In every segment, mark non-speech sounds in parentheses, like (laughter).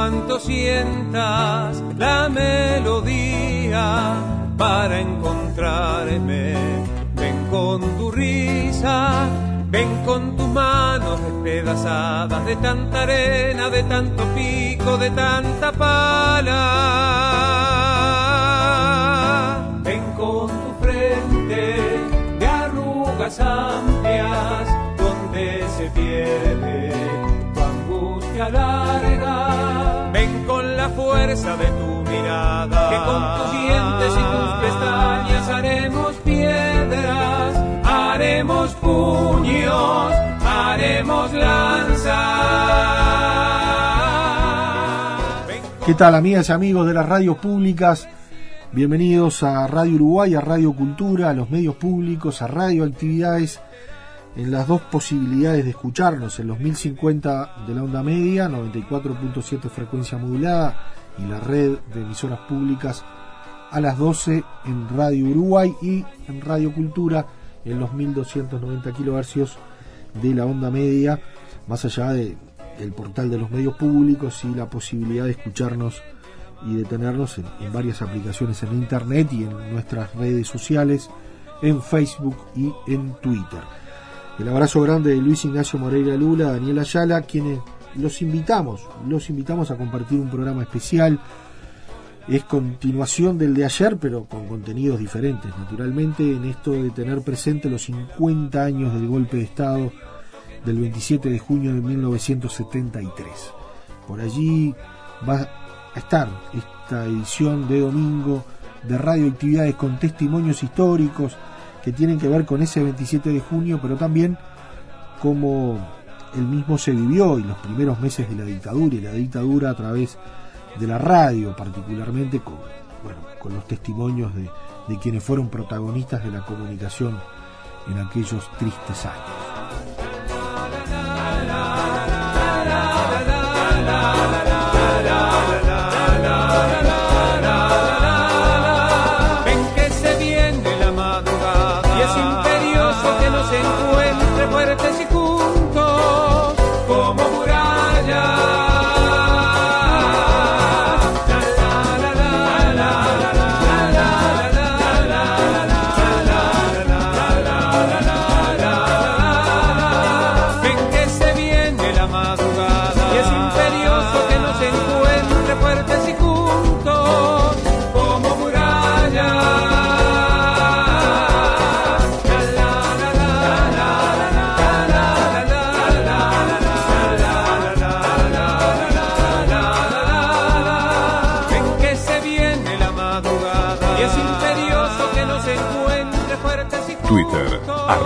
Cuanto sientas la melodía para encontrarme, ven con tu risa, ven con tus manos despedazadas de tanta arena, de tanto pico, de tanta pala. Ven con tu frente de arrugas amplias donde se pierde tu angustia larga. La fuerza de tu mirada, que con tus dientes y tus pestañas haremos piedras, haremos puños, haremos lanzas. ¿Qué tal amigas y amigos de las radios públicas? Bienvenidos a Radio Uruguay, a Radio Cultura, a los medios públicos, a Radio Actividades, en las dos posibilidades de escucharnos, en los 1050 de la onda media, 94.7 frecuencia modulada y la red de emisoras públicas a las 12 en Radio Uruguay y en Radio Cultura en los 1290 kilohercios de la onda media, más allá de portal de los medios públicos y la posibilidad de escucharnos y de tenernos en, en varias aplicaciones en internet y en nuestras redes sociales, en Facebook y en Twitter. El abrazo grande de Luis Ignacio Moreira Lula, Daniel Ayala, quienes los invitamos, los invitamos a compartir un programa especial. Es continuación del de ayer, pero con contenidos diferentes, naturalmente, en esto de tener presente los 50 años del golpe de Estado del 27 de junio de 1973. Por allí va a estar esta edición de domingo de radioactividades con testimonios históricos que tienen que ver con ese 27 de junio, pero también cómo el mismo se vivió y los primeros meses de la dictadura y la dictadura a través de la radio, particularmente con, bueno, con los testimonios de, de quienes fueron protagonistas de la comunicación en aquellos tristes años.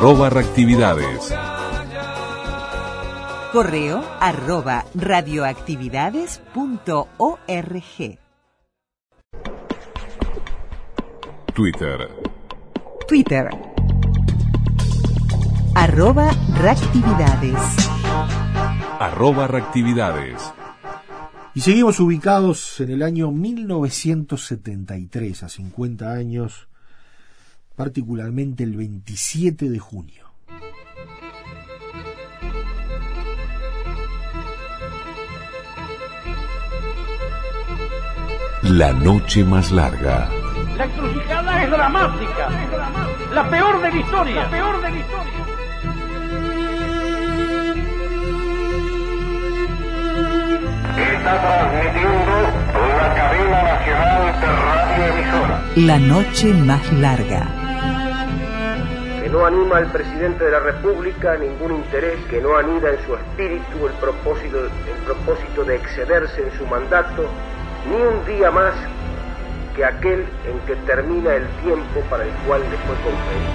Arroba reactividades. Correo arroba radioactividades.org. Twitter, Twitter. Arroba reactividades. Arroba reactividades. Y seguimos ubicados en el año 1973, a 50 años, particularmente el 27 de junio. La noche más larga. La encrucijada es dramática. La peor de la historia. La peor de la historia. Está transmitiendo la cadena nacional de radioemisora. La noche más larga. No anima al presidente de la República ningún interés, que no anida en su espíritu el propósito, el propósito de excederse en su mandato, ni un día más que aquel en que termina el tiempo para el cual le fue conferido.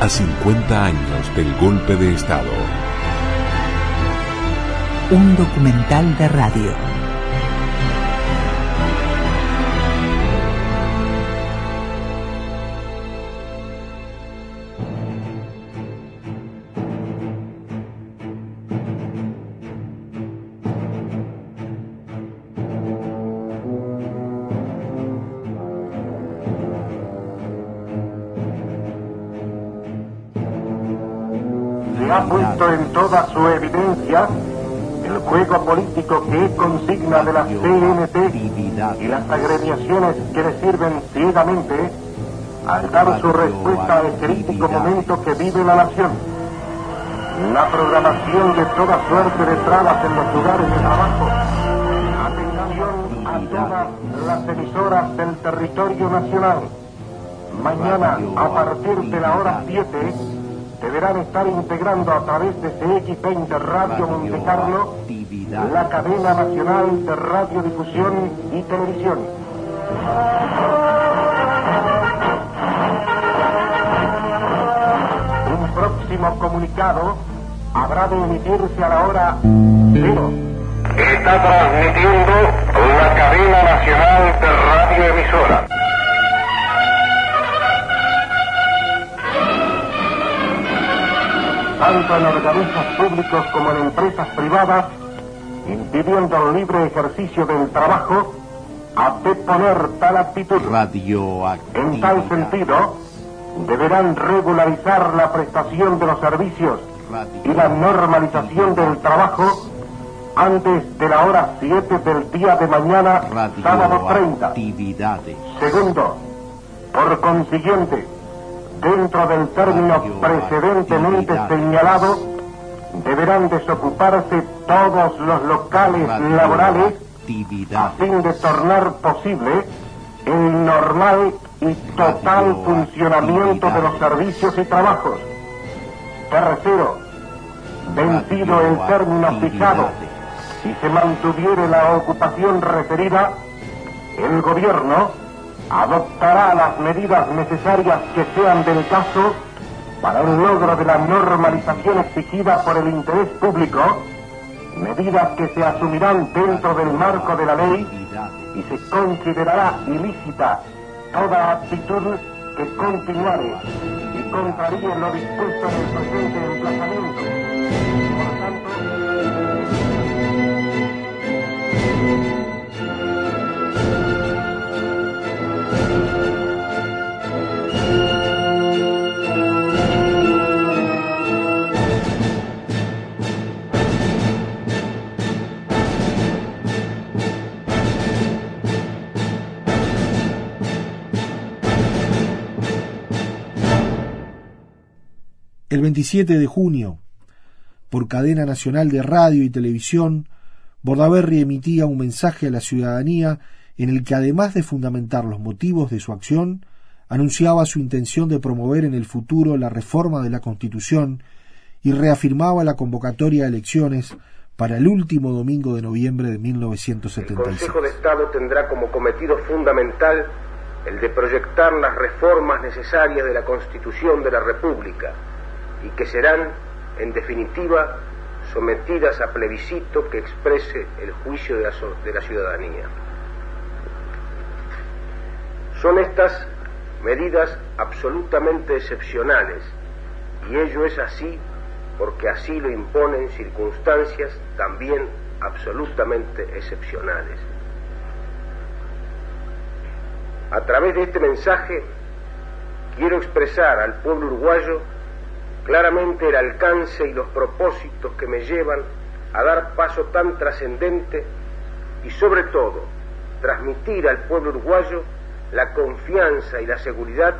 A 50 años del golpe de Estado. Un documental de radio. Ha puesto en toda su evidencia el juego político que es consigna de la CNT y las agremiaciones que le sirven ciegamente al dar su respuesta al crítico momento que vive la nación. La programación de toda suerte de trabas en los lugares de trabajo. Atención a todas las emisoras del territorio nacional. Mañana, a partir de la hora 7, deberán estar integrando a través de CX20 Radio Monte Carlo la cadena nacional de radiodifusión y televisión. Un próximo comunicado habrá de emitirse a la hora cero. Está transmitiendo la cadena nacional de radioemisora. Tanto en organismos públicos como en empresas privadas, impidiendo el libre ejercicio del trabajo, a deponer tal actitud. En tal sentido, deberán regularizar la prestación de los servicios y la normalización del trabajo antes de la hora 7 del día de mañana, sábado 30. Segundo, por consiguiente, dentro del término precedentemente señalado, deberán desocuparse todos los locales laborales a fin de tornar posible el normal y total funcionamiento de los servicios y trabajos. Tercero, vencido el término fijado. Y se mantuviere la ocupación referida, el gobierno adoptará las medidas necesarias que sean del caso para el logro de la normalización exigida por el interés público, medidas que se asumirán dentro del marco de la ley y se considerará ilícita toda actitud que continuare y contraríe lo dispuesto en el presente emplazamiento. Por tanto, El 27 de junio, por cadena nacional de radio y televisión, Bordaberry emitía un mensaje a la ciudadanía en el que, además de fundamentar los motivos de su acción, anunciaba su intención de promover en el futuro la reforma de la Constitución y reafirmaba la convocatoria a elecciones para el último domingo de noviembre de El 1976. Consejo de Estado tendrá como cometido fundamental el de proyectar las reformas necesarias de la Constitución de la República y que serán, en definitiva, sometidas a plebiscito que exprese el juicio de la, ciudadanía. Son estas medidas absolutamente excepcionales y ello es así porque así lo imponen circunstancias también absolutamente excepcionales. A través de este mensaje quiero expresar al pueblo uruguayo claramente el alcance y los propósitos que me llevan a dar paso tan trascendente y sobre todo transmitir al pueblo uruguayo la confianza y la seguridad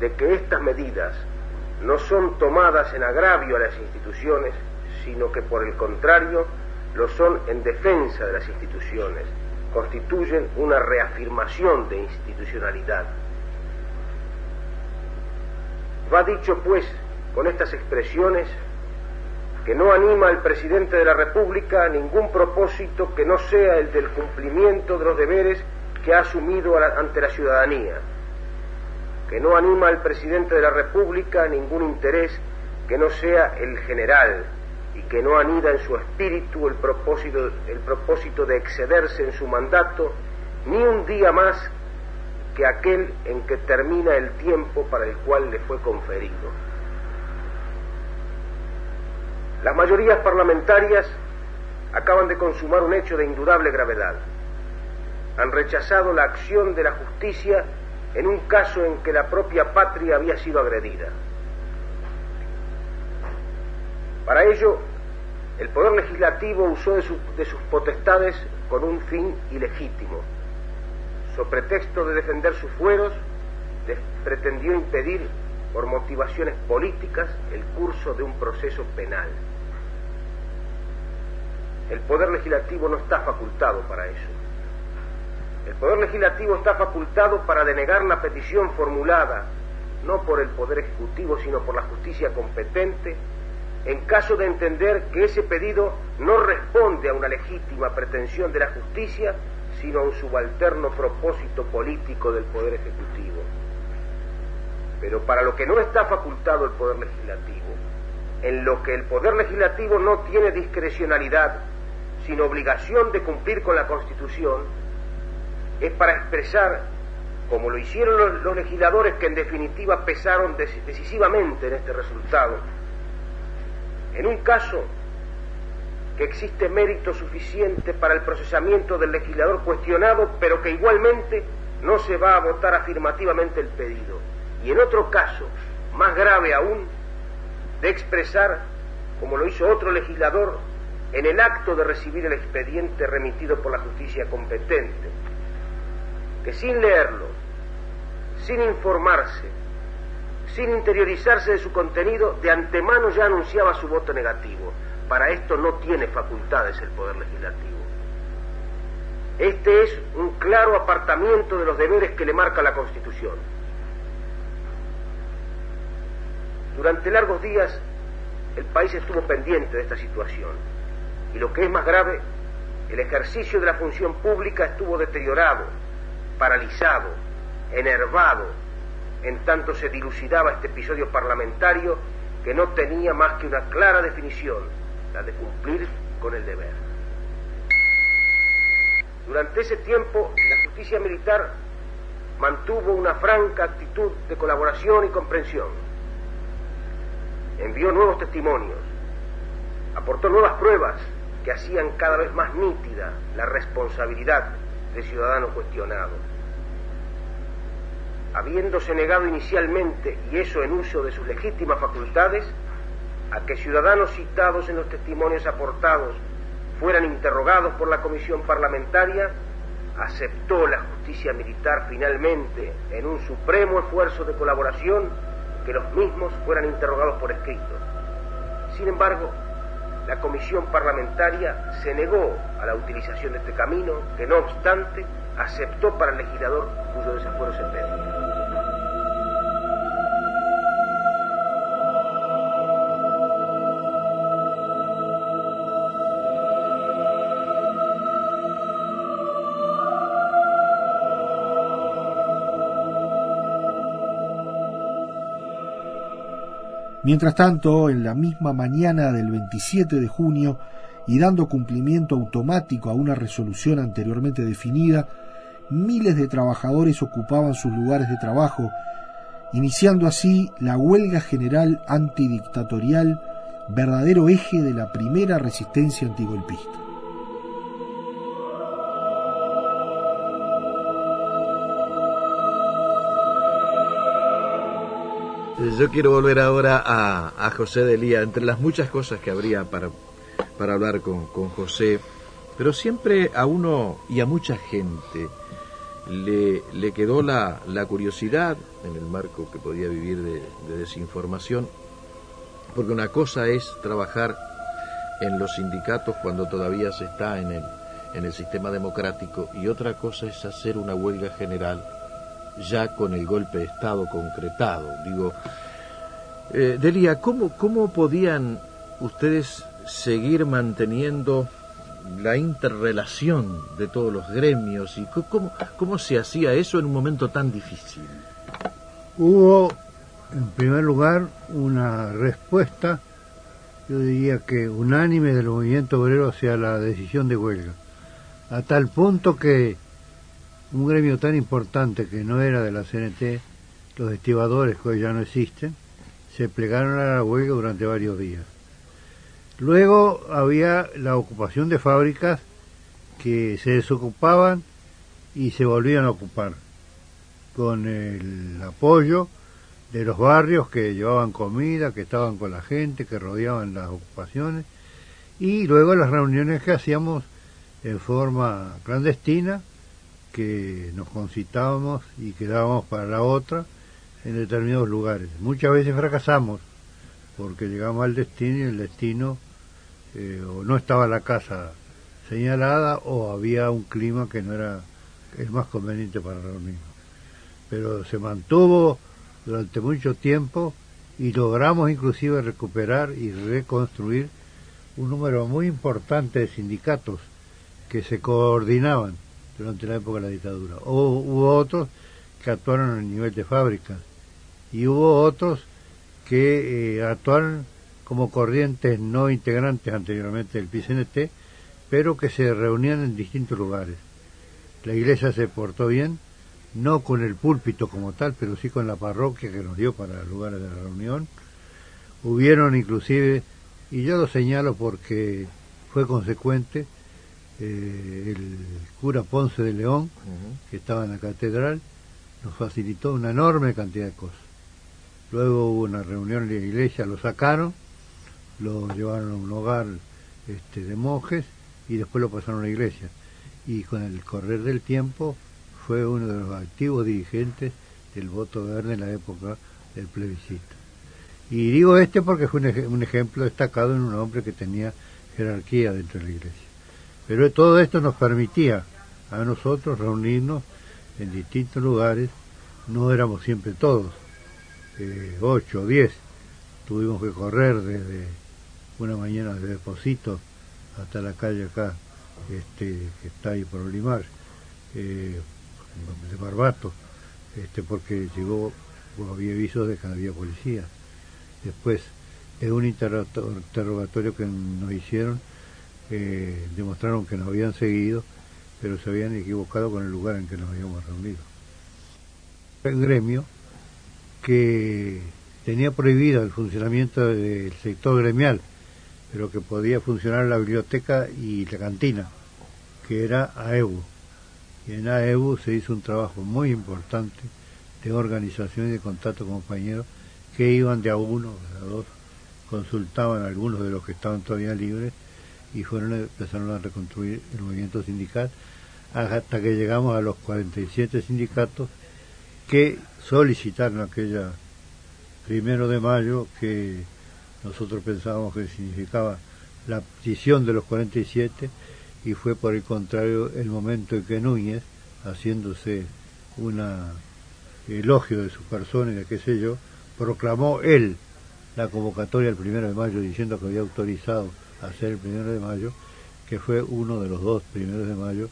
de que estas medidas no son tomadas en agravio a las instituciones, sino que por el contrario lo son en defensa de las instituciones, constituyen una reafirmación de institucionalidad. Va dicho, pues, con estas expresiones, que no anima al presidente de la República a ningún propósito que no sea el del cumplimiento de los deberes que ha asumido ante la ciudadanía, que no anima al presidente de la República a ningún interés que no sea el general y que no anida en su espíritu el propósito, el propósito de excederse en su mandato ni un día más que aquel en que termina el tiempo para el cual le fue conferido. Las mayorías parlamentarias acaban de consumar un hecho de indudable gravedad. Han rechazado la acción de la justicia en un caso en que la propia patria había sido agredida. Para ello, el Poder Legislativo usó de, sus potestades con un fin ilegítimo. So pretexto de defender sus fueros, pretendió impedir, por motivaciones políticas, el curso de un proceso penal. El Poder Legislativo no está facultado para eso. El Poder Legislativo está facultado para denegar la petición formulada, no por el Poder Ejecutivo, sino por la justicia competente, en caso de entender que ese pedido no responde a una legítima pretensión de la justicia, sino a un subalterno propósito político del Poder Ejecutivo. Pero para lo que no está facultado el Poder Legislativo, en lo que el Poder Legislativo no tiene discrecionalidad, sino obligación de cumplir con la Constitución, es para expresar, como lo hicieron los, legisladores que en definitiva pesaron decisivamente en este resultado, en un caso que existe mérito suficiente para el procesamiento del legislador cuestionado, pero que igualmente no se va a votar afirmativamente el pedido. Y en otro caso, más grave aún, de expresar, como lo hizo otro legislador, en el acto de recibir el expediente remitido por la justicia competente, que sin leerlo, sin informarse, sin interiorizarse de su contenido, de antemano ya anunciaba su voto negativo. Para esto no tiene facultades el Poder Legislativo. Este es un claro apartamiento de los deberes que le marca la Constitución. Durante largos días el país estuvo pendiente de esta situación y lo que es más grave, el ejercicio de la función pública estuvo deteriorado paralizado, enervado, en tanto se dilucidaba este episodio parlamentario que no tenía más que una clara definición, la de cumplir con el deber. Durante ese tiempo, la justicia militar mantuvo una franca actitud de colaboración y comprensión. Envió nuevos testimonios, aportó nuevas pruebas que hacían cada vez más nítida la responsabilidad de ciudadano cuestionado. Habiéndose negado inicialmente, y eso en uso de sus legítimas facultades, a que ciudadanos citados en los testimonios aportados fueran interrogados por la comisión parlamentaria, aceptó la justicia militar finalmente, en un supremo esfuerzo de colaboración, que los mismos fueran interrogados por escrito. Sin embargo, la comisión parlamentaria se negó a la utilización de este camino, que no obstante aceptó para el legislador cuyo desafuero se pedía. Mientras tanto, en la misma mañana del 27 de junio, y dando cumplimiento automático a una resolución anteriormente definida, miles de trabajadores ocupaban sus lugares de trabajo, iniciando así la huelga general antidictatorial, verdadero eje de la primera resistencia antigolpista. Yo quiero volver ahora a, José de Lía, entre las muchas cosas que habría para, para hablar con, José, pero siempre a uno y a mucha gente le, le quedó la, la, curiosidad, en el marco que podía vivir de, de, desinformación, porque una cosa es trabajar en los sindicatos cuando todavía se está en el, en el sistema democrático y otra cosa es hacer una huelga general ya con el golpe de Estado concretado. Digo, eh, Delia, ¿cómo, ¿cómo podían ustedes seguir manteniendo la interrelación de todos los gremios y cómo, cómo se hacía eso en un momento tan difícil? Hubo, en primer lugar, una respuesta, yo diría que unánime del movimiento obrero hacia la decisión de huelga, a tal punto que un gremio tan importante que no era de la CNT, los estibadores que hoy ya no existen, se plegaron a la huelga durante varios días. Luego había la ocupación de fábricas que se desocupaban y se volvían a ocupar, con el apoyo de los barrios que llevaban comida, que estaban con la gente, que rodeaban las ocupaciones, y luego las reuniones que hacíamos en forma clandestina, que nos concitábamos y quedábamos para la otra en determinados lugares. Muchas veces fracasamos porque llegamos al destino y el destino eh, o no estaba la casa señalada o había un clima que no era el más conveniente para reunirnos. Pero se mantuvo durante mucho tiempo y logramos inclusive recuperar y reconstruir un número muy importante de sindicatos que se coordinaban durante la época de la dictadura. O, hubo otros que actuaron a nivel de fábrica y hubo otros que eh, actuaron como corrientes no integrantes anteriormente del PCNT, pero que se reunían en distintos lugares. La iglesia se portó bien, no con el púlpito como tal, pero sí con la parroquia que nos dio para lugares de la reunión. Hubieron inclusive, y yo lo señalo porque fue consecuente, eh, el cura Ponce de León, que estaba en la catedral, nos facilitó una enorme cantidad de cosas. Luego hubo una reunión en la iglesia, lo sacaron, lo llevaron a un hogar este, de monjes y después lo pasaron a la iglesia. Y con el correr del tiempo fue uno de los activos dirigentes del voto verde en la época del plebiscito. Y digo este porque fue un, ejemplo destacado en un hombre que tenía jerarquía dentro de la iglesia. Pero todo esto nos permitía a nosotros reunirnos en distintos lugares, no éramos siempre todos, eh, ocho o diez, tuvimos que correr desde una mañana de Deposito hasta la calle acá, este, que está ahí por Olimar, eh, de Barbato, este, porque llegó, había avisos de que había policía. Después, en un interrogatorio que nos hicieron, eh, demostraron que nos habían seguido, pero se habían equivocado con el lugar en que nos habíamos reunido. El gremio que tenía prohibido el funcionamiento del sector gremial, pero que podía funcionar la biblioteca y la cantina, que era AEBU. Y en AEBU se hizo un trabajo muy importante de organización y de contacto con compañeros que iban de a uno, a dos, consultaban a algunos de los que estaban todavía libres y fueron empezaron a reconstruir el movimiento sindical hasta que llegamos a los 47 sindicatos que solicitaron aquella primero de mayo que nosotros pensábamos que significaba la petición de los 47 y fue por el contrario el momento en que Núñez, haciéndose un elogio de su persona y de qué sé yo, proclamó él la convocatoria el primero de mayo diciendo que había autorizado hacer el primero de mayo, que fue uno de los dos primeros de mayo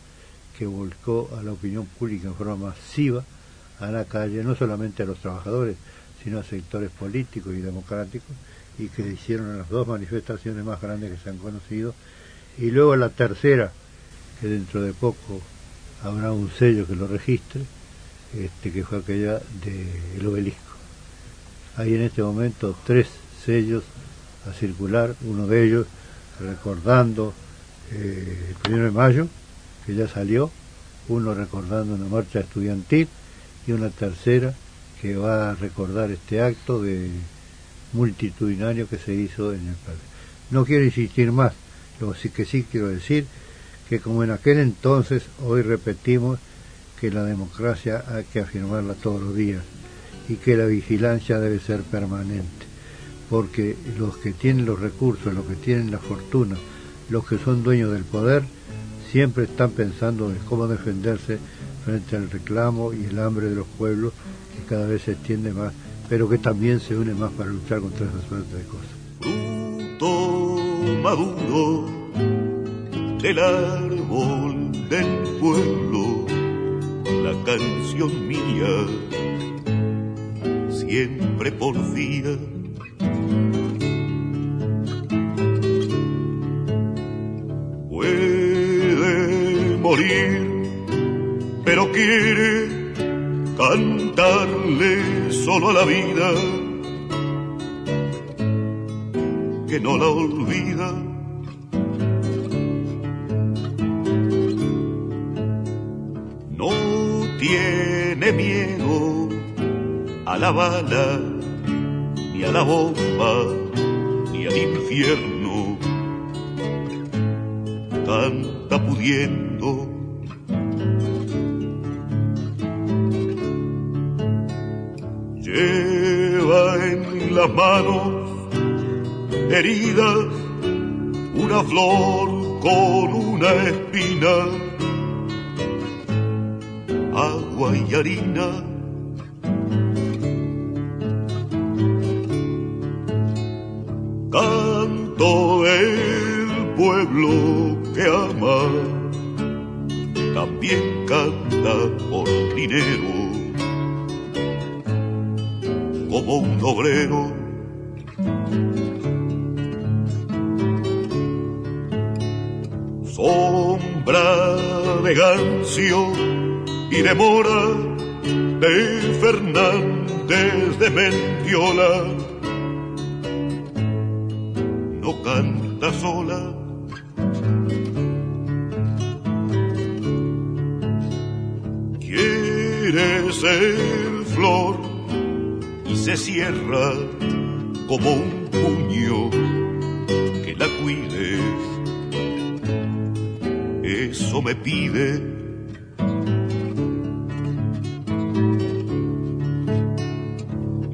que volcó a la opinión pública en forma masiva a la calle, no solamente a los trabajadores, sino a sectores políticos y democráticos, y que hicieron las dos manifestaciones más grandes que se han conocido, y luego la tercera, que dentro de poco habrá un sello que lo registre, este, que fue aquella del obelisco. Hay en este momento tres sellos a circular, uno de ellos recordando eh, el primero de mayo, que ya salió, uno recordando una marcha estudiantil y una tercera que va a recordar este acto de multitudinario que se hizo en el país. No quiero insistir más, lo que sí quiero decir que como en aquel entonces, hoy repetimos que la democracia hay que afirmarla todos los días y que la vigilancia debe ser permanente, porque los que tienen los recursos, los que tienen la fortuna, los que son dueños del poder, siempre están pensando en cómo defenderse frente al reclamo y el hambre de los pueblos que cada vez se extiende más, pero que también se une más para luchar contra esa suerte de cosas. Fruto maduro del árbol del pueblo, la canción mía, siempre por día pero quiere cantarle solo a la vida, que no la olvida. No tiene miedo a la bala, ni a la bomba, ni al infierno. Canta pudiendo las manos heridas, una flor con una espina, agua y harina. Canto del pueblo que ama, también canta por dinero como un obrero. Sombra de Gancio y de Mora, de Fernández de Mendiola, no canta sola. Ser flor se cierra como un puño que la cuide. Eso me pide.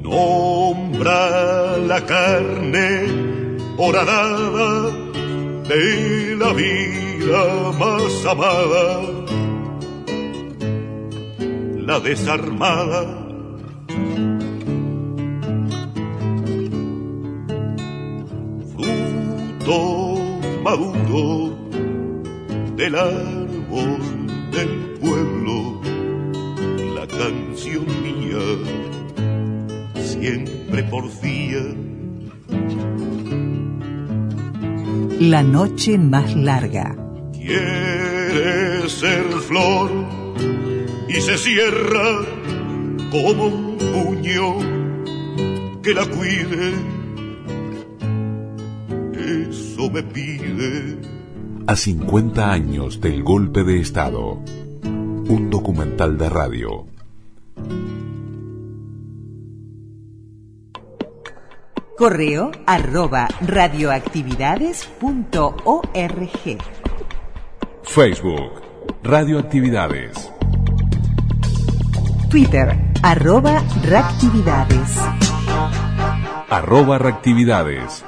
Nombra la carne horadada de la vida más amada, la desarmada maduro del árbol del pueblo, la canción mía siempre porfía. La noche más larga. Quiere ser flor y se cierra como un puño que la cuide me pide. A 50 años del golpe de Estado. Un documental de radio. Correo arroba radioactividades.org. Facebook, Radioactividades. Twitter, arroba reactividades. Arroba reactividades.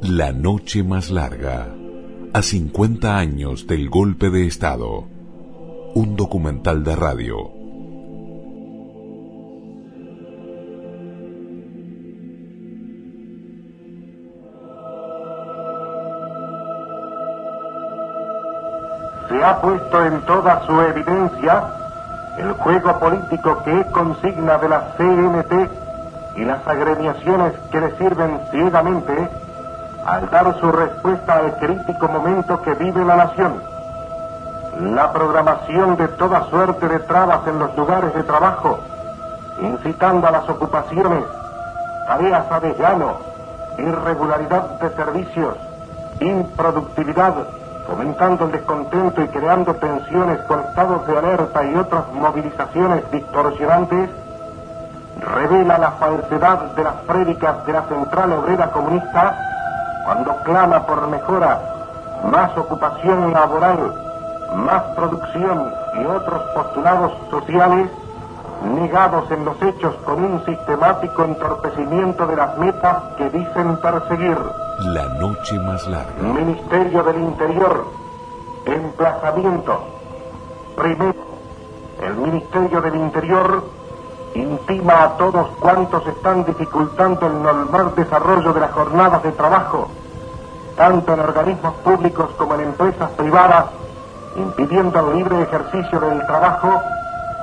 La noche más larga. A 50 años del golpe de Estado. Un documental de radio. Se ha puesto en toda su evidencia el juego político que es consigna de la CNT y las agremiaciones que le sirven ciegamente al dar su respuesta al crítico momento que vive la nación. La programación de toda suerte de trabas en los lugares de trabajo, incitando a las ocupaciones, tareas a desllano, irregularidad de servicios, improductividad, fomentando el descontento y creando tensiones con estados de alerta y otras movilizaciones distorsionantes, revela la falsedad de las prédicas de la Central Obrera Comunista cuando clama por mejora, más ocupación laboral, más producción y otros postulados sociales negados en los hechos con un sistemático entorpecimiento de las metas que dicen perseguir. La noche más larga. Ministerio del Interior, emplazamiento. Primero, el Ministerio del Interior intima a todos cuantos están dificultando el normal desarrollo de las jornadas de trabajo, tanto en organismos públicos como en empresas privadas, impidiendo el libre ejercicio del trabajo,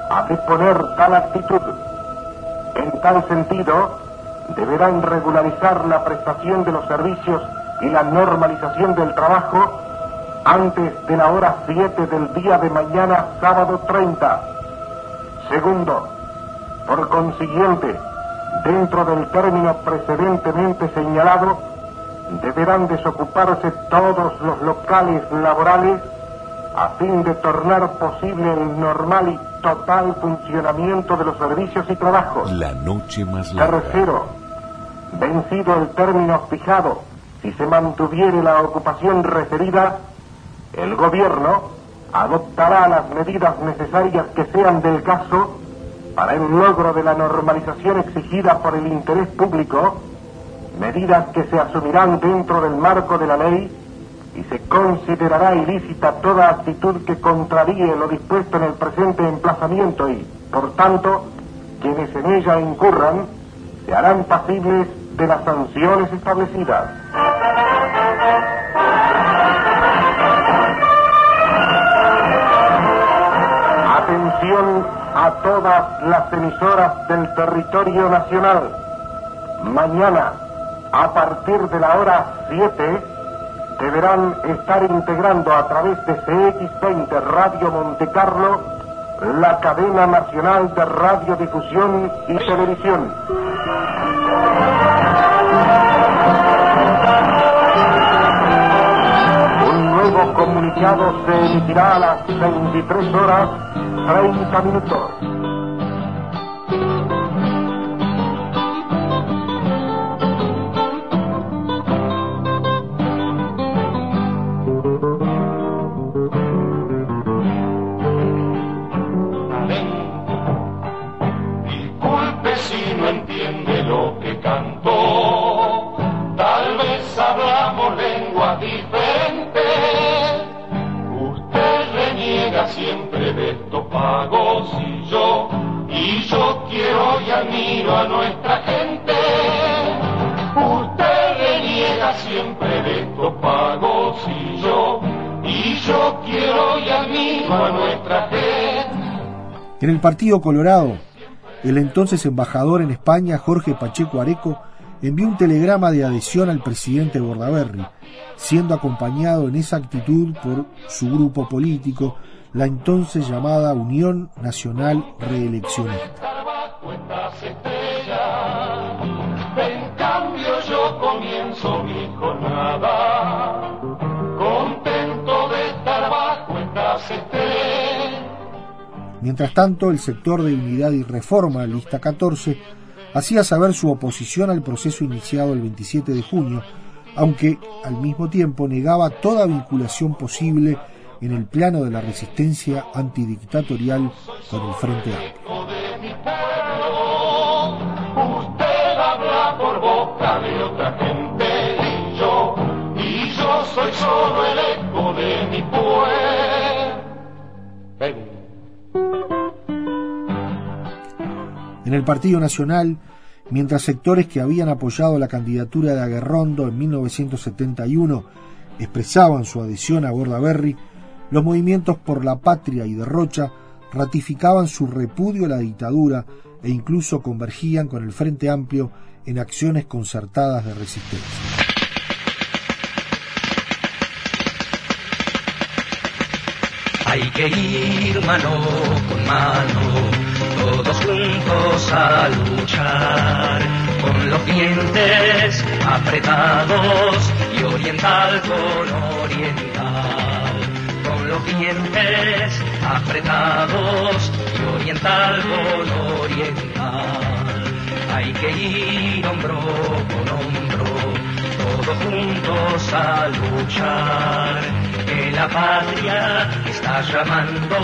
a disponer tal actitud. En tal sentido, deberán regularizar la prestación de los servicios y la normalización del trabajo antes de la hora 7 del día de mañana, sábado 30. Segundo, por consiguiente, dentro del término precedentemente señalado, deberán desocuparse todos los locales laborales a fin de tornar posible el normal y total funcionamiento de los servicios y trabajos. La noche más larga. Tercero, vencido el término fijado, si se mantuviere la ocupación referida, el gobierno adoptará las medidas necesarias que sean del caso para el logro de la normalización exigida por el interés público, medidas que se asumirán dentro del marco de la ley y se considerará ilícita toda actitud que contraríe lo dispuesto en el presente emplazamiento y, por tanto, quienes en ella incurran se harán pasibles de las sanciones establecidas. Atención a todas las emisoras del territorio nacional. Mañana, a partir de la hora 7, deberán estar integrando a través de CX20 Radio Montecarlo la cadena nacional de radiodifusión y televisión. Un nuevo comunicado se emitirá a las 23 horas 30 minutos. En el Partido Colorado, el entonces embajador en España, Jorge Pacheco Areco, envió un telegrama de adhesión al presidente Bordaberry, siendo acompañado en esa actitud por su grupo político, la entonces llamada Unión Nacional Reeleccionista. En cambio Mientras tanto, el sector de Unidad y Reforma, lista 14, hacía saber su oposición al proceso iniciado el 27 de junio, aunque al mismo tiempo negaba toda vinculación posible en el plano de la resistencia antidictatorial con el Frente Amplio. de mi pueblo. Usted habla por boca de otra gente y yo, y yo soy solo el eco de mi pueblo. En el Partido Nacional, mientras sectores que habían apoyado la candidatura de Aguerrondo en 1971 expresaban su adhesión a Bordaberry, los movimientos por la patria y de Rocha ratificaban su repudio a la dictadura e incluso convergían con el Frente Amplio en acciones concertadas de resistencia. Hay que ir mano con mano, todos juntos a luchar, con los dientes apretados y oriental con oriental, con los dientes apretados y oriental con oriental. Hay que ir hombro con hombro, todos juntos a luchar que la patria está llamando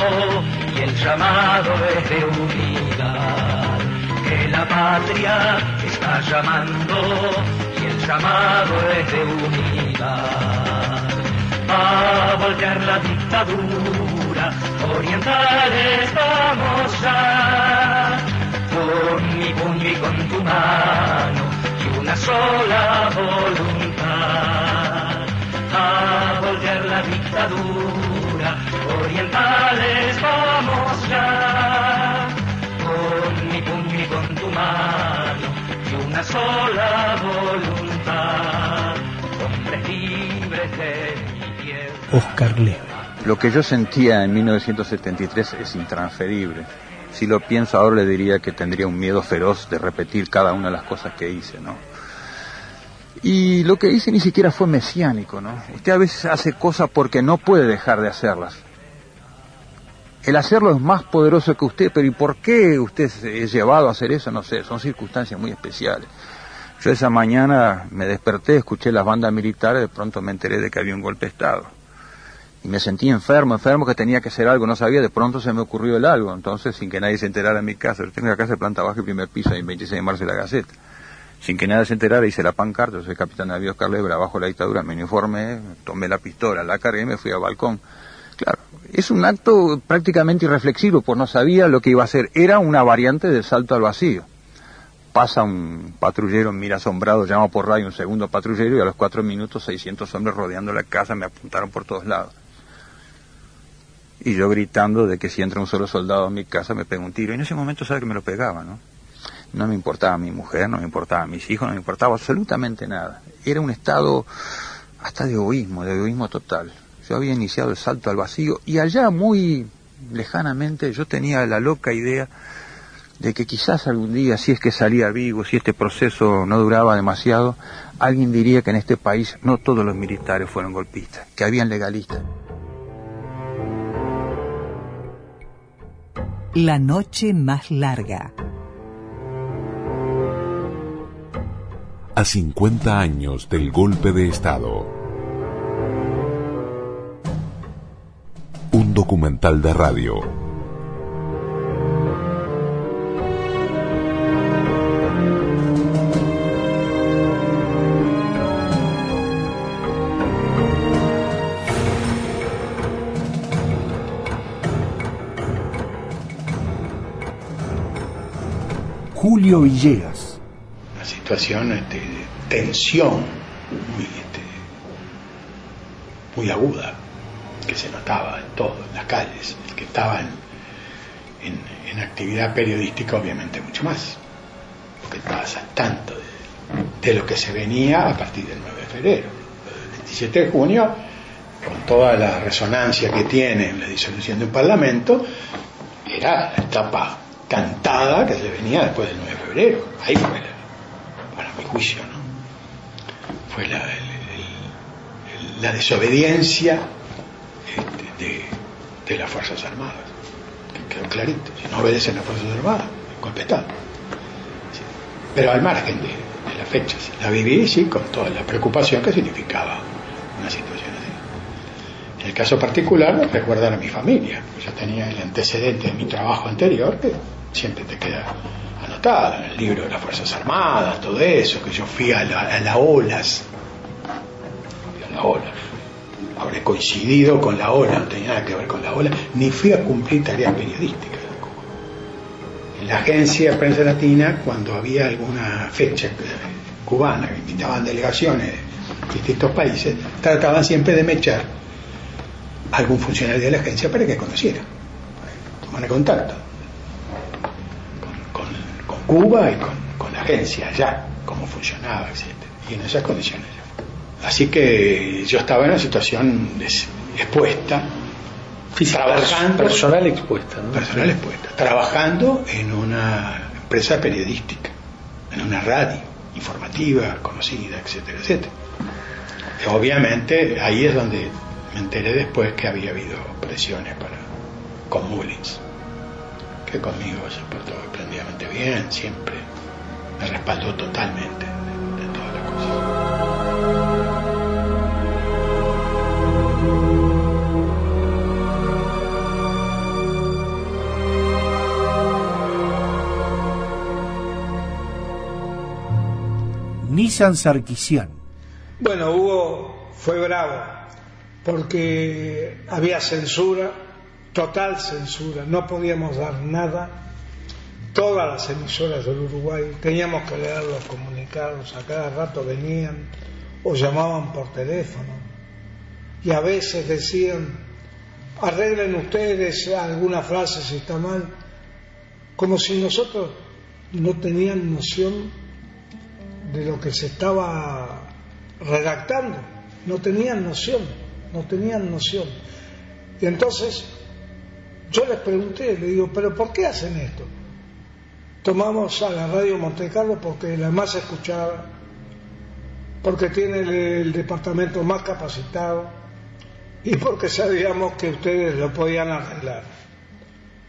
y el llamado es de unidad. Que la patria está llamando y el llamado es de unidad. A voltear la dictadura, orientales vamos ya, con mi puño y con tu mano y una sola voluntad a volver la dictadura. Orientales vamos ya, con mi puño y con tu mano, y una sola voluntad, hombres libres de mi tierra. Oscar Leve. Lo que yo sentía en 1973 es intransferible. Si lo pienso ahora le diría que tendría un miedo feroz de repetir cada una de las cosas que hice, ¿no? Y lo que hice ni siquiera fue mesiánico, ¿no? Usted a veces hace cosas porque no puede dejar de hacerlas. El hacerlo es más poderoso que usted, pero ¿y por qué usted es llevado a hacer eso? No sé, son circunstancias muy especiales. Yo esa mañana me desperté, escuché las bandas militares, de pronto me enteré de que había un golpe de Estado. Y me sentí enfermo, enfermo, que tenía que hacer algo, no sabía, de pronto se me ocurrió el algo. Entonces, sin que nadie se enterara en mi casa, yo tengo la casa de planta baja y primer piso, en 26 de marzo de la Gaceta sin que nadie se enterara, hice la pancarta, soy capitán de avión Carlebra, bajo la dictadura, me uniformé, tomé la pistola, la cargué, me fui al balcón. Claro, es un acto prácticamente irreflexivo, pues no sabía lo que iba a hacer. Era una variante del salto al vacío. Pasa un patrullero, mira asombrado, llama por radio un segundo patrullero y a los cuatro minutos 600 hombres rodeando la casa me apuntaron por todos lados. Y yo gritando de que si entra un solo soldado en mi casa me pega un tiro. Y en ese momento sabe que me lo pegaba, ¿no? No me importaba mi mujer, no me importaba mis hijos, no me importaba absolutamente nada. Era un estado hasta de egoísmo, de egoísmo total. Yo había iniciado el salto al vacío y allá muy lejanamente yo tenía la loca idea de que quizás algún día, si es que salía vivo, si este proceso no duraba demasiado, alguien diría que en este país no todos los militares fueron golpistas, que habían legalistas. La noche más larga. A 50 años del golpe de Estado. Un documental de radio. Julio Villegas situación este, de tensión muy, este, muy aguda que se notaba en todo, en las calles, el que estaba en, actividad periodística obviamente mucho más, porque estaba tanto de, lo que se venía a partir del 9 de febrero. El 27 de junio, con toda la resonancia que tiene en la disolución de un parlamento, era la etapa cantada que se venía después del 9 de febrero. Ahí fue ¿no? Fue la, la desobediencia este, de, las Fuerzas Armadas. Que quedó clarito. Si no obedecen las Fuerzas Armadas, golpe Pero al margen de, de las fechas. La viví, sí, con toda la preocupación que significaba una situación así. En el caso particular, recuerdan a mi familia. Yo tenía el antecedente de mi trabajo anterior que siempre te queda el libro de las Fuerzas Armadas, todo eso, que yo fui a, la, olas, a la ola, habré coincidido con la ola, no tenía nada que ver con la ola, ni fui a cumplir tareas periodísticas En la agencia de prensa latina, cuando había alguna fecha cubana que invitaban delegaciones de distintos países, trataban siempre de mechar algún funcionario de la agencia para que conociera pone contacto con, con- con Cuba y con, con la agencia allá, cómo funcionaba, etc. Y en esas condiciones. Así que yo estaba en una situación des- expuesta, trabajando, personal expuesta. ¿no? personal expuesta, trabajando en una empresa periodística, en una radio informativa, conocida, etcétera, etcétera. Y obviamente ahí es donde me enteré después que había habido presiones para con Mullins, que conmigo se portó esplendidamente bien, siempre me respaldó totalmente de, de todas las cosas. Nissan Sarkisian. Bueno, Hugo fue bravo porque había censura, total censura, no podíamos dar nada. Todas las emisoras del Uruguay teníamos que leer los comunicados, a cada rato venían o llamaban por teléfono y a veces decían, arreglen ustedes alguna frase si está mal, como si nosotros no tenían noción de lo que se estaba redactando. No tenían noción, no tenían noción. Y entonces yo les pregunté, le digo, ¿pero por qué hacen esto? Tomamos a la radio Monte Carlo porque es la más escuchada, porque tiene el, el departamento más capacitado y porque sabíamos que ustedes lo podían arreglar.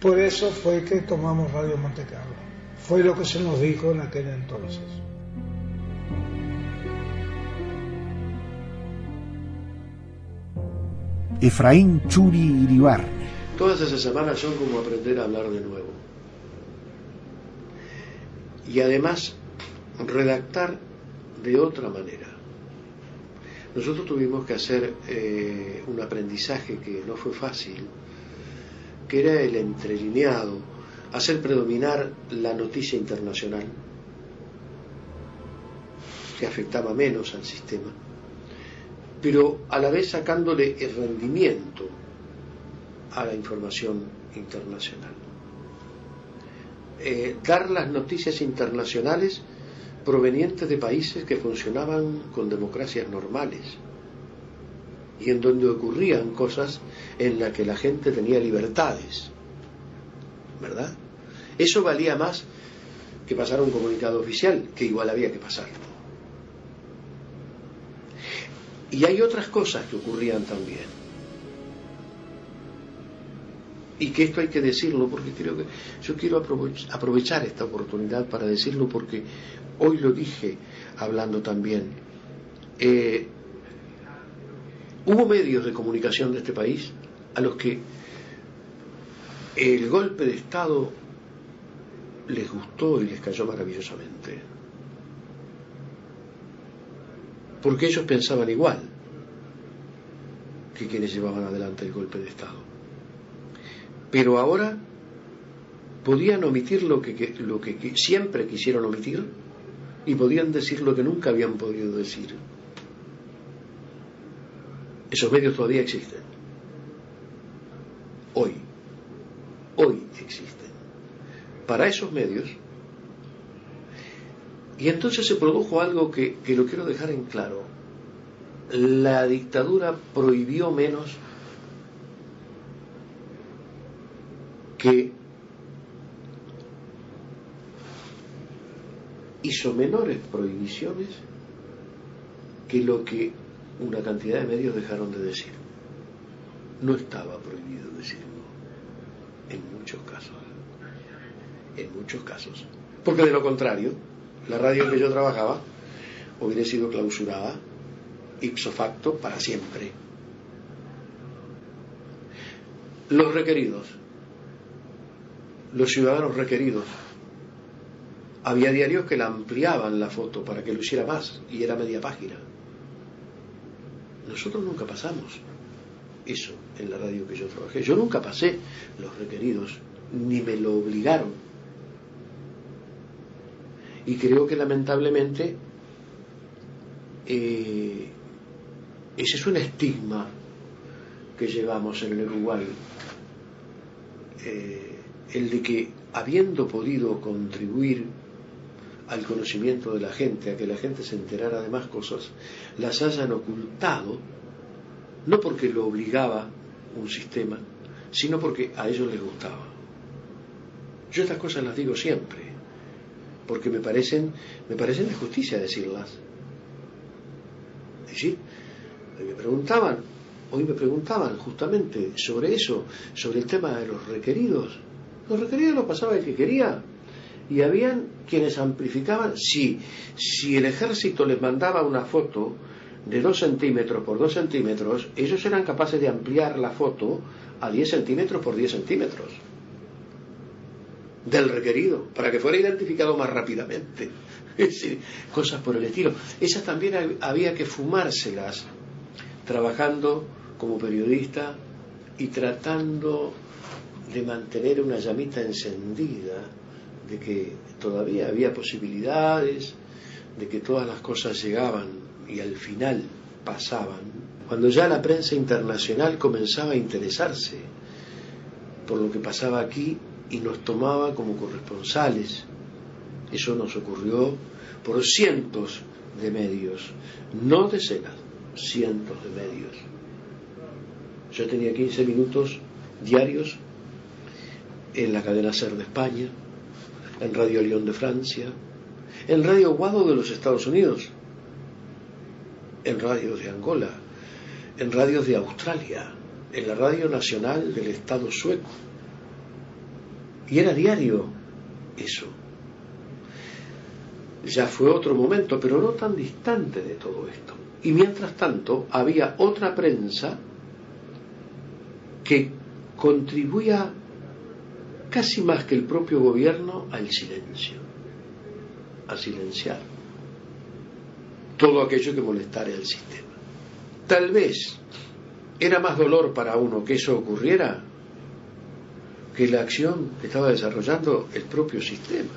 Por eso fue que tomamos Radio Monte Carlo. Fue lo que se nos dijo en aquel entonces. Efraín Churi Iribarne. Todas esas semanas son como aprender a hablar de nuevo. Y además, redactar de otra manera. Nosotros tuvimos que hacer eh, un aprendizaje que no fue fácil, que era el entrelineado, hacer predominar la noticia internacional, que afectaba menos al sistema, pero a la vez sacándole el rendimiento a la información internacional. Eh, dar las noticias internacionales provenientes de países que funcionaban con democracias normales y en donde ocurrían cosas en las que la gente tenía libertades, ¿verdad? Eso valía más que pasar un comunicado oficial, que igual había que pasarlo. Y hay otras cosas que ocurrían también. Y que esto hay que decirlo porque creo que yo quiero aprovech- aprovechar esta oportunidad para decirlo porque hoy lo dije hablando también. Eh, hubo medios de comunicación de este país a los que el golpe de Estado les gustó y les cayó maravillosamente. Porque ellos pensaban igual que quienes llevaban adelante el golpe de Estado. Pero ahora podían omitir lo que, lo siempre quisieron omitir y podían decir lo que nunca habían podido decir. Esos medios todavía existen. Hoy. Hoy existen. Para esos medios. Y entonces se produjo algo que, que lo quiero dejar en claro. La dictadura prohibió menos que hizo menores prohibiciones que lo que una cantidad de medios dejaron de decir. No estaba prohibido decirlo, en muchos casos. En muchos casos. Porque de lo contrario, la radio en que yo trabajaba hubiera sido clausurada ipso facto para siempre. Los requeridos, los ciudadanos requeridos, había diarios que la ampliaban la foto para que lo hiciera más y era media página. Nosotros nunca pasamos eso en la radio que yo trabajé. Yo nunca pasé los requeridos, ni me lo obligaron. Y creo que lamentablemente eh, ese es un estigma que llevamos en el Uruguay eh, el de que habiendo podido contribuir al conocimiento de la gente, a que la gente se enterara de más cosas, las hayan ocultado, no porque lo obligaba un sistema, sino porque a ellos les gustaba. Yo estas cosas las digo siempre, porque me parecen, me parecen de justicia decirlas. ¿Sí? Me preguntaban, hoy me preguntaban justamente sobre eso, sobre el tema de los requeridos. Los requeridos los pasaba el que quería. Y habían quienes amplificaban, si, si el ejército les mandaba una foto de dos centímetros por dos centímetros, ellos eran capaces de ampliar la foto a 10 centímetros por 10 centímetros del requerido, para que fuera identificado más rápidamente. (laughs) Es cosas por el estilo. Esas también había que fumárselas trabajando como periodista y tratando de mantener una llamita encendida de que todavía había posibilidades, de que todas las cosas llegaban y al final pasaban, cuando ya la prensa internacional comenzaba a interesarse por lo que pasaba aquí y nos tomaba como corresponsales. Eso nos ocurrió por cientos de medios, no decenas, cientos de medios. Yo tenía 15 minutos diarios en la cadena SER de España, en Radio León de Francia, en Radio Guado de los Estados Unidos, en Radio de Angola, en radios de Australia, en la Radio Nacional del Estado sueco. Y era diario eso. Ya fue otro momento, pero no tan distante de todo esto. Y mientras tanto había otra prensa que contribuía casi más que el propio gobierno al silencio, a silenciar todo aquello que molestara al sistema. Tal vez era más dolor para uno que eso ocurriera que la acción que estaba desarrollando el propio sistema.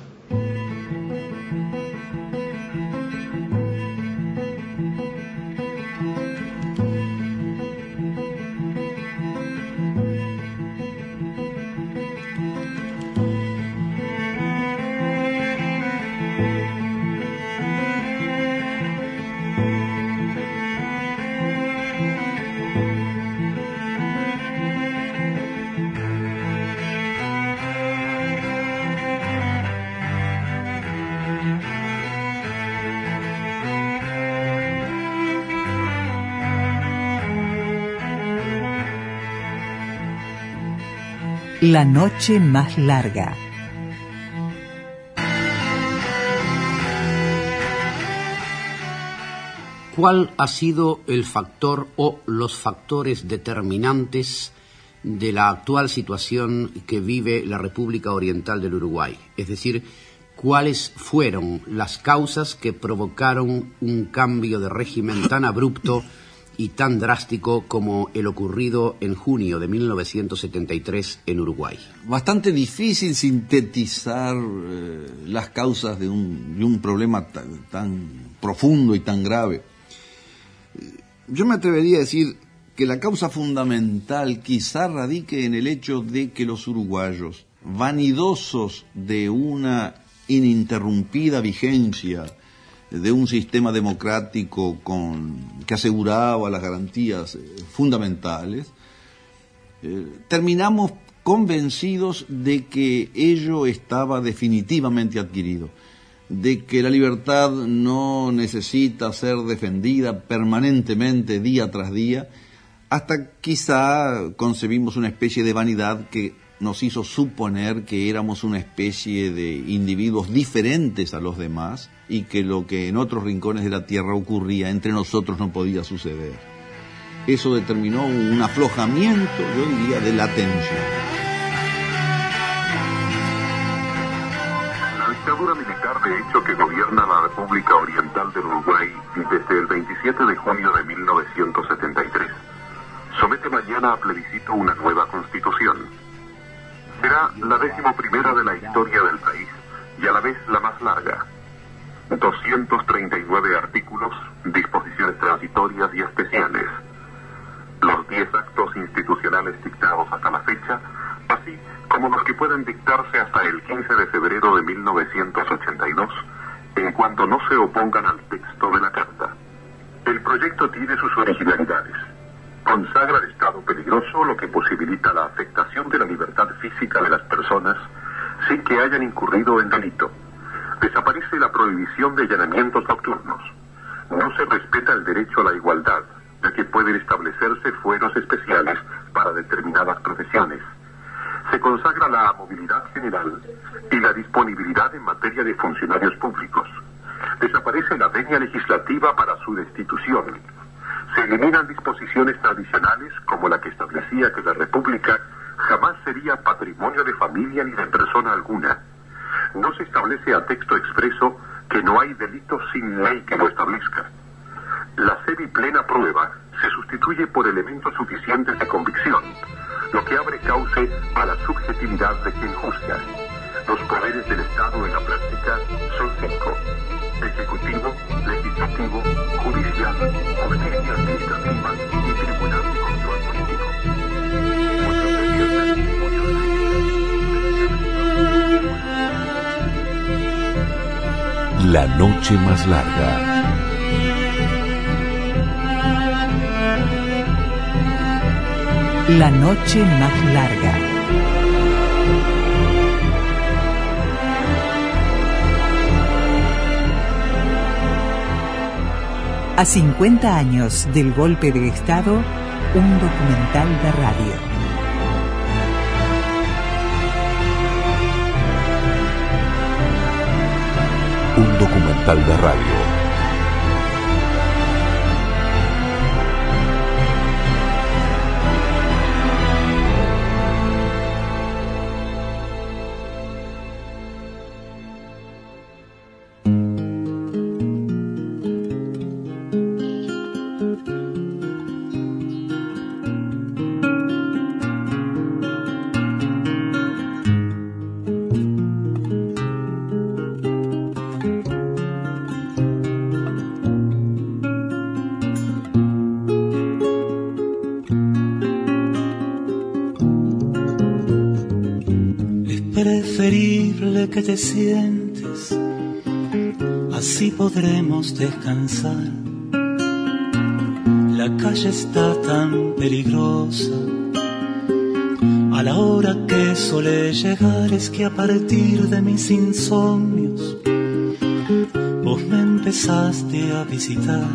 La noche más larga. ¿Cuál ha sido el factor o los factores determinantes de la actual situación que vive la República Oriental del Uruguay? Es decir, ¿cuáles fueron las causas que provocaron un cambio de régimen tan abrupto y tan drástico como el ocurrido en junio de 1973 en Uruguay. Bastante difícil sintetizar eh, las causas de un, de un problema tan, tan, profundo y tan grave. Yo me atrevería a decir que la causa fundamental quizá radique en el hecho de que los uruguayos, vanidosos de una ininterrumpida vigencia de un sistema democrático que aseguraba las garantías eh, fundamentales, eh, terminamos convencidos de que ello estaba definitivamente adquirido, de que la libertad no necesita ser defendida permanentemente día tras día, hasta quizá concebimos una especie de vanidad que nos hizo suponer que éramos una especie de individuos diferentes a los demás y que lo que en otros rincones de la Tierra ocurría entre nosotros no podía suceder. Eso determinó un aflojamiento, yo diría, de la tensión. La dictadura militar de hecho que gobierna la República Oriental del Uruguay desde el 27 de junio de 1973 somete mañana a plebiscito una nueva constitución será la décimo primera de la historia del país y a la vez la más larga. 239 artículos, disposiciones transitorias y especiales. Los 10 actos institucionales dictados hasta la fecha, así como los que pueden dictarse hasta el 15 de febrero de 1982, en cuanto no se opongan al texto de la Carta. El proyecto tiene sus originalidades. Consagra el estado peligroso, lo que posibilita la afectación de la libertad física de las personas sin que hayan incurrido en delito. Desaparece la prohibición de allanamientos nocturnos. No se respeta el derecho a la igualdad, ya que pueden establecerse fueros especiales para determinadas profesiones. Se consagra la movilidad general y la disponibilidad en materia de funcionarios públicos. Desaparece la venia legislativa para su destitución. Se eliminan disposiciones tradicionales como la que establecía que la República jamás sería patrimonio de familia ni de persona alguna. No se establece a texto expreso que no hay delito sin ley que lo establezca. La semi-plena prueba se sustituye por elementos suficientes de convicción, lo que abre cauce a la subjetividad de quien juzga. Los poderes del Estado en la práctica son cinco. Ejecutivo, legislativo, judicial, justicia administrativa La noche más larga. La noche más larga. A 50 años del golpe de Estado, un documental de radio. Documental de radio. Suele llegar es que a partir de mis insomnios, vos me empezaste a visitar.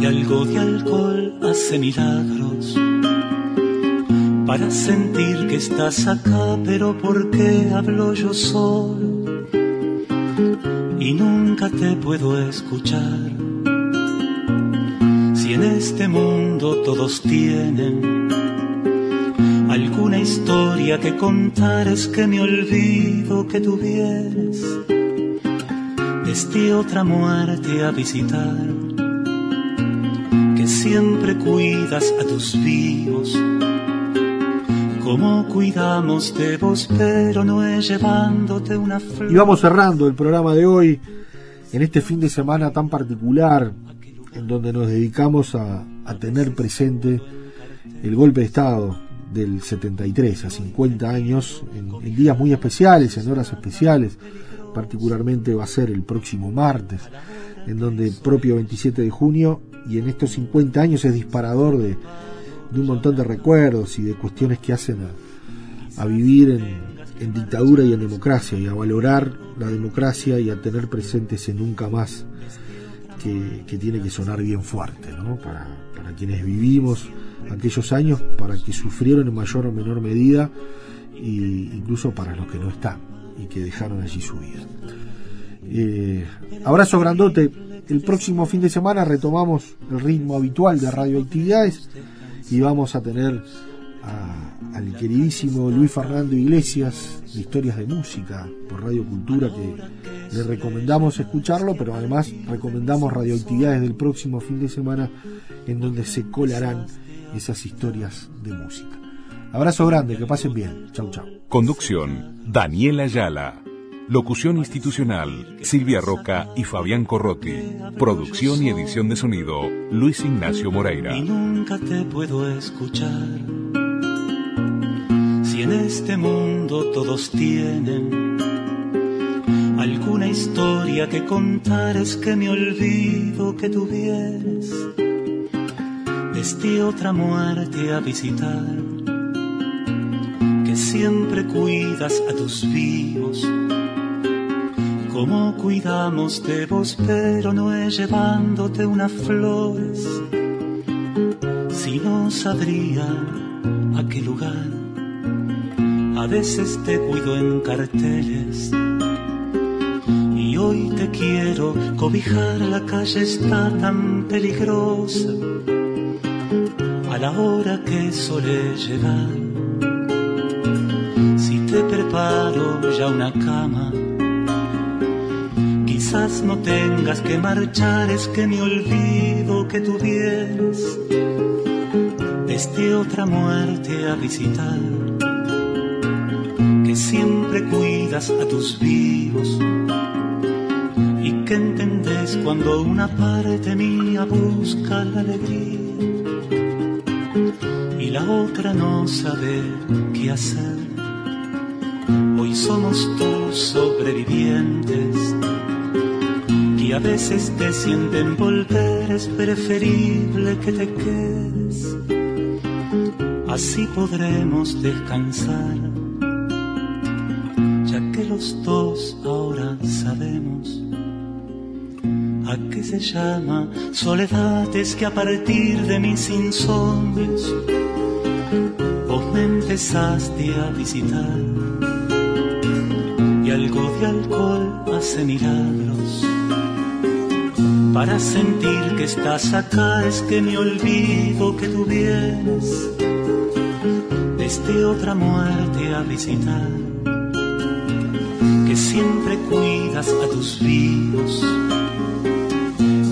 Y algo de alcohol hace milagros para sentir que estás acá, pero ¿por qué hablo yo solo? Y nunca te puedo escuchar. Si en este mundo todos tienen alguna historia que contar, es que me olvido que tú vienes desde otra muerte a visitar, que siempre cuidas a tus vivos. Como cuidamos de vos, pero no es llevándote una flor. Y vamos cerrando el programa de hoy en este fin de semana tan particular, en donde nos dedicamos a, a tener presente el golpe de Estado del 73, a 50 años, en, días muy especiales, en horas especiales, particularmente va a ser el próximo martes, en donde propio 27 de junio, y en estos 50 años es disparador de un montón de recuerdos y de cuestiones que hacen a, vivir en, dictadura y en democracia y a valorar la democracia y a tener presente ese nunca más que, tiene que sonar bien fuerte ¿no? para, quienes vivimos aquellos años, para que sufrieron en mayor o menor medida e incluso para los que no están y que dejaron allí su vida. Eh, abrazo grandote. El próximo fin de semana retomamos el ritmo habitual de radioactividades y vamos a tener al queridísimo Luis Fernando Iglesias de Historias de Música por Radio Cultura que le recomendamos escucharlo, pero además recomendamos radioactividades del próximo fin de semana en donde se colarán esas historias de música. Abrazo grande, que pasen bien. Chau, chau. Conducción, Daniela Ayala. Locución institucional, Silvia Roca y Fabián Corrotti. Producción y edición de sonido, Luis Ignacio Moreira. Y nunca te puedo escuchar. Si en este mundo todos tienen alguna historia que contar, es que me olvido que tú vienes desde otra muerte a visitar, que siempre cuidas a tus vivos. Como cuidamos de vos, pero no es llevándote unas flores, si no sabría a qué lugar. A veces te cuido en carteles. Y hoy te quiero cobijar, la calle está tan peligrosa la hora que suele llegar. Si te preparo ya una cama, quizás no tengas que marchar, es que me olvido que tú vienes desde otra muerte a visitar, que siempre cuidas a tus vivos y que entendés cuando una parte mía busca la alegría otra no sabe qué hacer. Hoy somos tus sobrevivientes y a veces te sienten volver, es preferible que te quedes, así podremos descansar, ya que los dos ahora sabemos a qué se llama soledad, es que a partir de mis insomnios empezaste a visitar y algo de alcohol hace milagros. Para sentir que estás acá es que me olvido que tú vienes desde otra muerte a visitar, que siempre cuidas a tus vivos,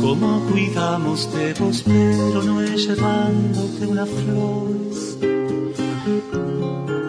como cuidamos de vos, pero no es llevándote una flor Música